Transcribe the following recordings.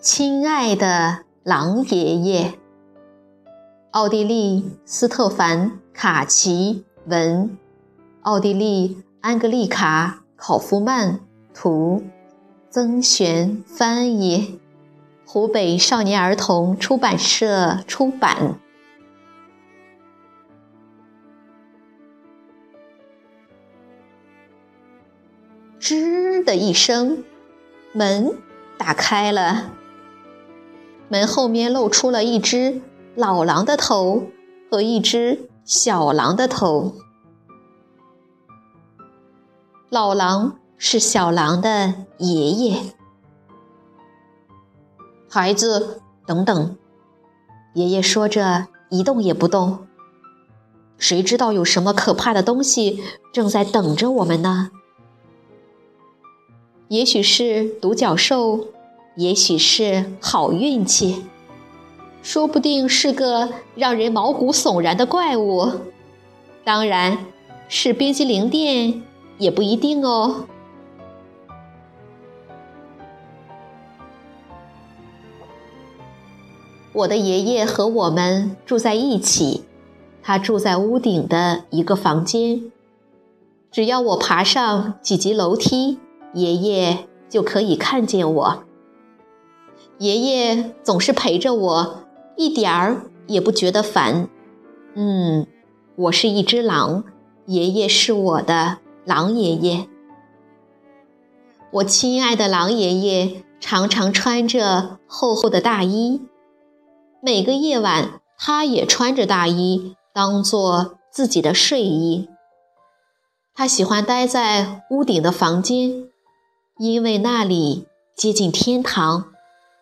亲爱的狼爷爷，奥地利斯特凡·卡奇文，奥地利安格丽卡·考夫曼图，曾璇翻译，湖北少年儿童出版社出版。吱的一声，门打开了。门后面露出了一只老狼的头和一只小狼的头。老狼是小狼的爷爷。孩子，等等！爷爷说着，一动也不动。谁知道有什么可怕的东西正在等着我们呢？也许是独角兽。也许是好运气，说不定是个让人毛骨悚然的怪物，当然是冰激凌店也不一定哦。我的爷爷和我们住在一起，他住在屋顶的一个房间。只要我爬上几级楼梯，爷爷就可以看见我。爷爷总是陪着我，一点儿也不觉得烦。嗯，我是一只狼，爷爷是我的狼爷爷。我亲爱的狼爷爷常常穿着厚厚的大衣，每个夜晚他也穿着大衣当做自己的睡衣。他喜欢待在屋顶的房间，因为那里接近天堂。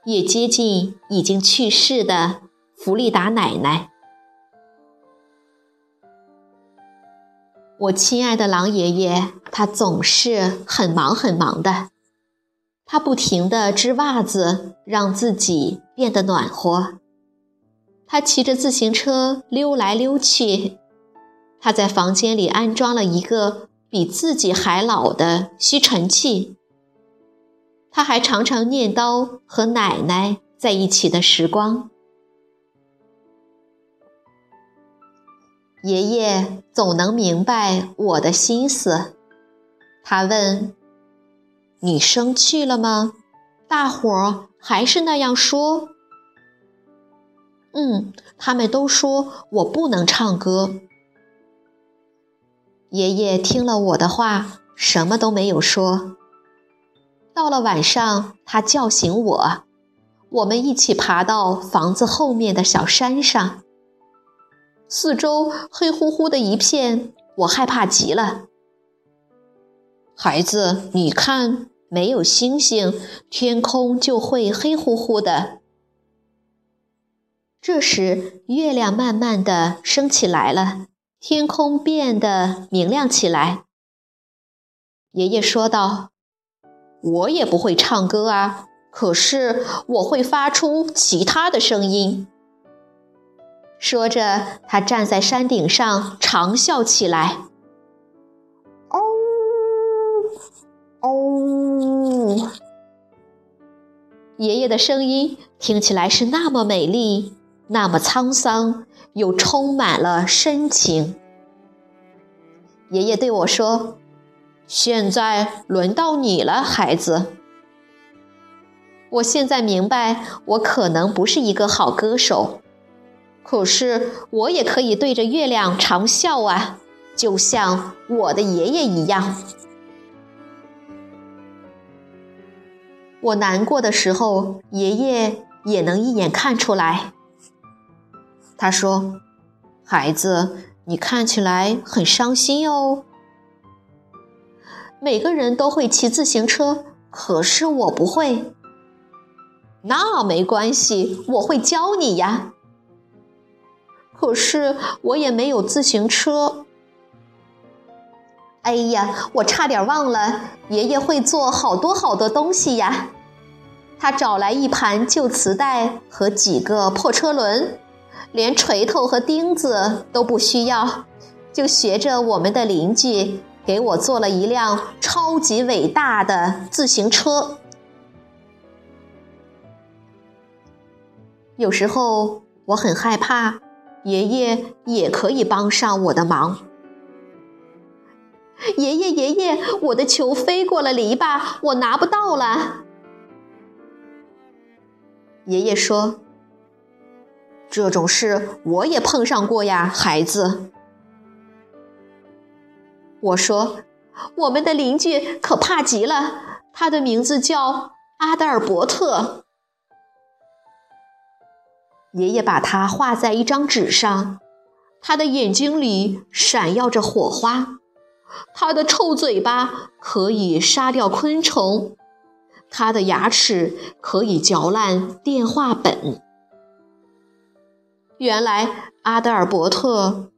也接近已经去世的弗利达奶奶。我亲爱的狼爷爷，他总是很忙很忙的，他不停地织袜子，让自己变得暖和。他骑着自行车溜来溜去，他在房间里安装了一个比自己还老的吸尘器。他还常常念叨和奶奶在一起的时光。爷爷总能明白我的心思。他问：“你生气了吗？大伙儿还是那样说。”“嗯，他们都说我不能唱歌。”爷爷听了我的话，什么都没有说。到了晚上，他叫醒我，我们一起爬到房子后面的小山上。四周黑乎乎的一片，我害怕极了。孩子，你看，没有星星，天空就会黑乎乎的。这时，月亮慢慢的升起来了，天空变得明亮起来。爷爷说道。我也不会唱歌啊，可是我会发出其他的声音。说着，他站在山顶上长啸起来：“哦哦！”爷爷的声音听起来是那么美丽，那么沧桑，又充满了深情。爷爷对我说。现在轮到你了，孩子。我现在明白，我可能不是一个好歌手，可是我也可以对着月亮长啸啊，就像我的爷爷一样。我难过的时候，爷爷也能一眼看出来。他说：“孩子，你看起来很伤心哦。每个人都会骑自行车，可是我不会。那没关系，我会教你呀。可是我也没有自行车。哎呀，我差点忘了，爷爷会做好多好多东西呀。他找来一盘旧磁带和几个破车轮。”连锤头和钉子都不需要，就学着我们的邻居给我做了一辆超级伟大的自行车。有时候我很害怕，爷爷也可以帮上我的忙。爷爷，爷爷，我的球飞过了篱笆，我拿不到了。爷爷说。这种事我也碰上过呀，孩子。我说，我们的邻居可怕极了，他的名字叫阿德尔伯特。爷爷把他画在一张纸上，他的眼睛里闪耀着火花，他的臭嘴巴可以杀掉昆虫，他的牙齿可以嚼烂电话本。原来阿德尔伯特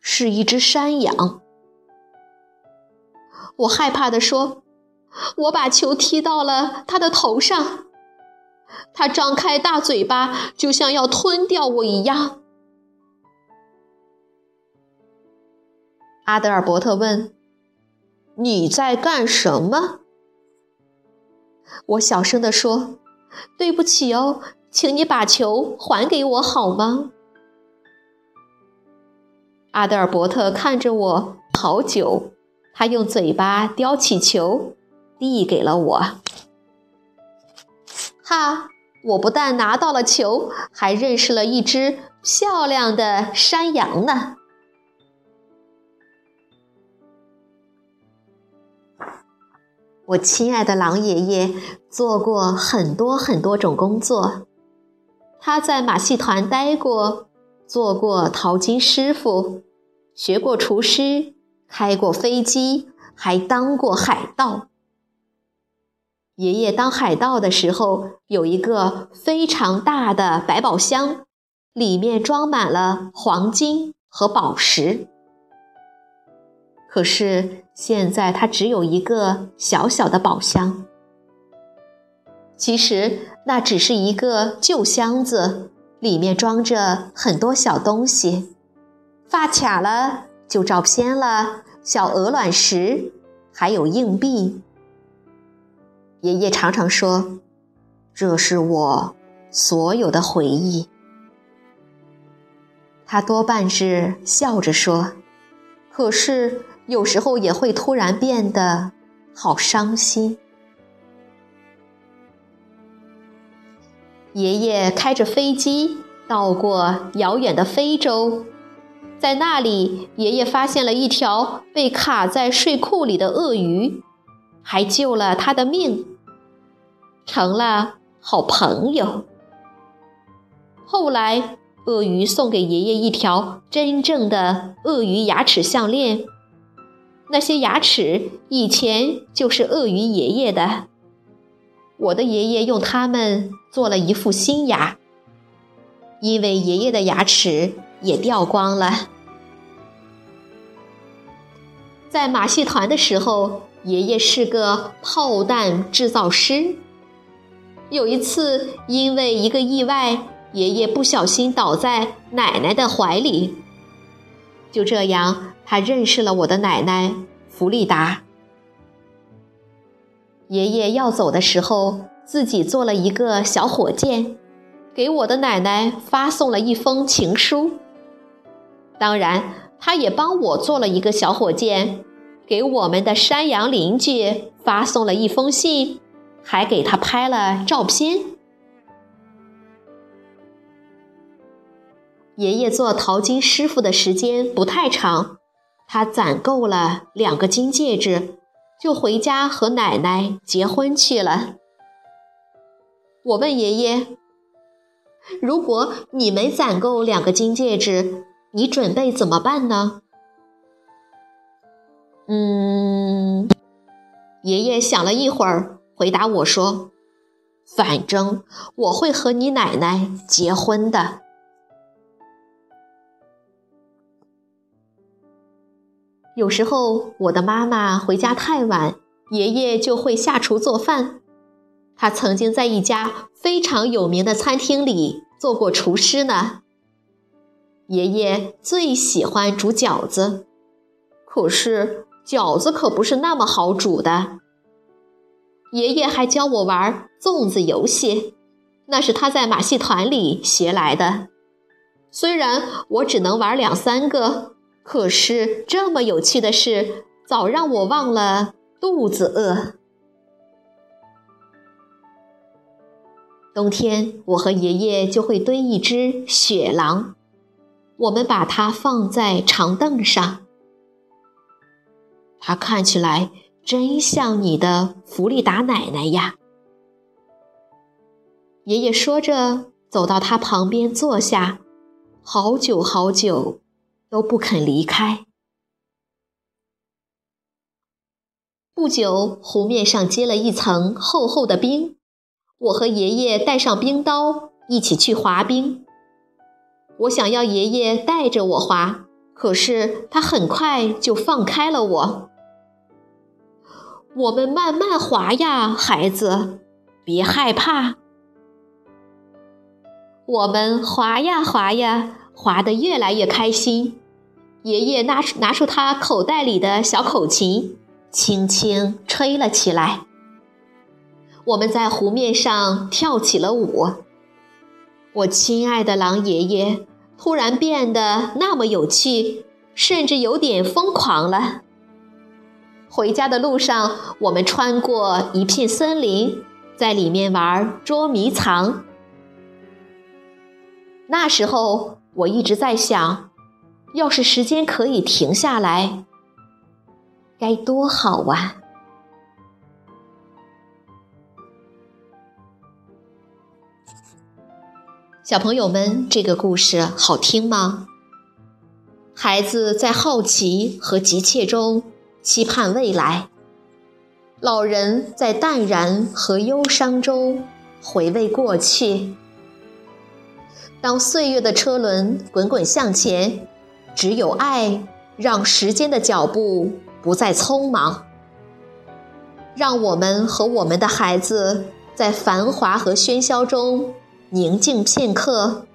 是一只山羊。我害怕地说：“我把球踢到了他的头上，他张开大嘴巴，就像要吞掉我一样。”阿德尔伯特问：“你在干什么？”我小声地说：“对不起哦，请你把球还给我好吗？”阿德尔伯特看着我好久，他用嘴巴叼起球，递给了我。哈！我不但拿到了球，还认识了一只漂亮的山羊呢。我亲爱的狼爷爷做过很多很多种工作，他在马戏团待过。做过淘金师傅，学过厨师，开过飞机，还当过海盗。爷爷当海盗的时候，有一个非常大的百宝箱，里面装满了黄金和宝石。可是现在他只有一个小小的宝箱，其实那只是一个旧箱子。里面装着很多小东西，发卡了，旧照片了，小鹅卵石，还有硬币。爷爷常常说：“这是我所有的回忆。”他多半是笑着说，可是有时候也会突然变得好伤心。爷爷开着飞机到过遥远的非洲，在那里，爷爷发现了一条被卡在睡裤里的鳄鱼，还救了他的命，成了好朋友。后来，鳄鱼送给爷爷一条真正的鳄鱼牙齿项链，那些牙齿以前就是鳄鱼爷爷的。我的爷爷用它们做了一副新牙，因为爷爷的牙齿也掉光了。在马戏团的时候，爷爷是个炮弹制造师。有一次，因为一个意外，爷爷不小心倒在奶奶的怀里。就这样，他认识了我的奶奶弗利达。爷爷要走的时候，自己做了一个小火箭，给我的奶奶发送了一封情书。当然，他也帮我做了一个小火箭，给我们的山羊邻居发送了一封信，还给他拍了照片。爷爷做淘金师傅的时间不太长，他攒够了两个金戒指，就回家和奶奶结婚去了。我问爷爷：“如果你没攒够两个金戒指，你准备怎么办呢？”嗯，爷爷想了一会儿，回答我说：“反正我会和你奶奶结婚的。”有时候我的妈妈回家太晚，爷爷就会下厨做饭。他曾经在一家非常有名的餐厅里做过厨师呢。爷爷最喜欢煮饺子，可是饺子可不是那么好煮的。爷爷还教我玩粽子游戏，那是他在马戏团里学来的。虽然我只能玩两三个，可是这么有趣的事，早让我忘了肚子饿。冬天，我和爷爷就会堆一只雪狼，我们把它放在长凳上。它看起来真像你的弗利达奶奶呀。爷爷说着，走到他旁边坐下，好久好久都不肯离开。不久，湖面上结了一层厚厚的冰。我和爷爷带上冰刀，一起去滑冰。我想要爷爷带着我滑，可是他很快就放开了我。我们慢慢滑呀，孩子，别害怕。我们滑呀滑呀，滑得越来越开心。爷爷拿出拿出他口袋里的小口琴，轻轻吹了起来。我们在湖面上跳起了舞。我亲爱的狼爷爷突然变得那么有趣，甚至有点疯狂了。回家的路上，我们穿过一片森林，在里面玩捉迷藏。那时候，我一直在想，要是时间可以停下来，该多好啊！小朋友们，这个故事好听吗？孩子在好奇和急切中期盼未来，老人在淡然和忧伤中回味过去。当岁月的车轮滚滚向前，只有爱让时间的脚步不再匆忙。让我们和我们的孩子在繁华和喧嚣中。宁静片刻，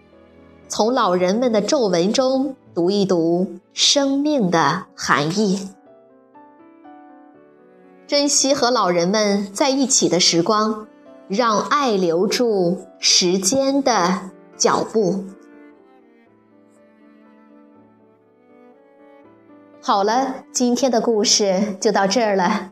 从老人们的皱纹中读一读生命的含义，珍惜和老人们在一起的时光，让爱留住时间的脚步。好了，今天的故事就到这儿了。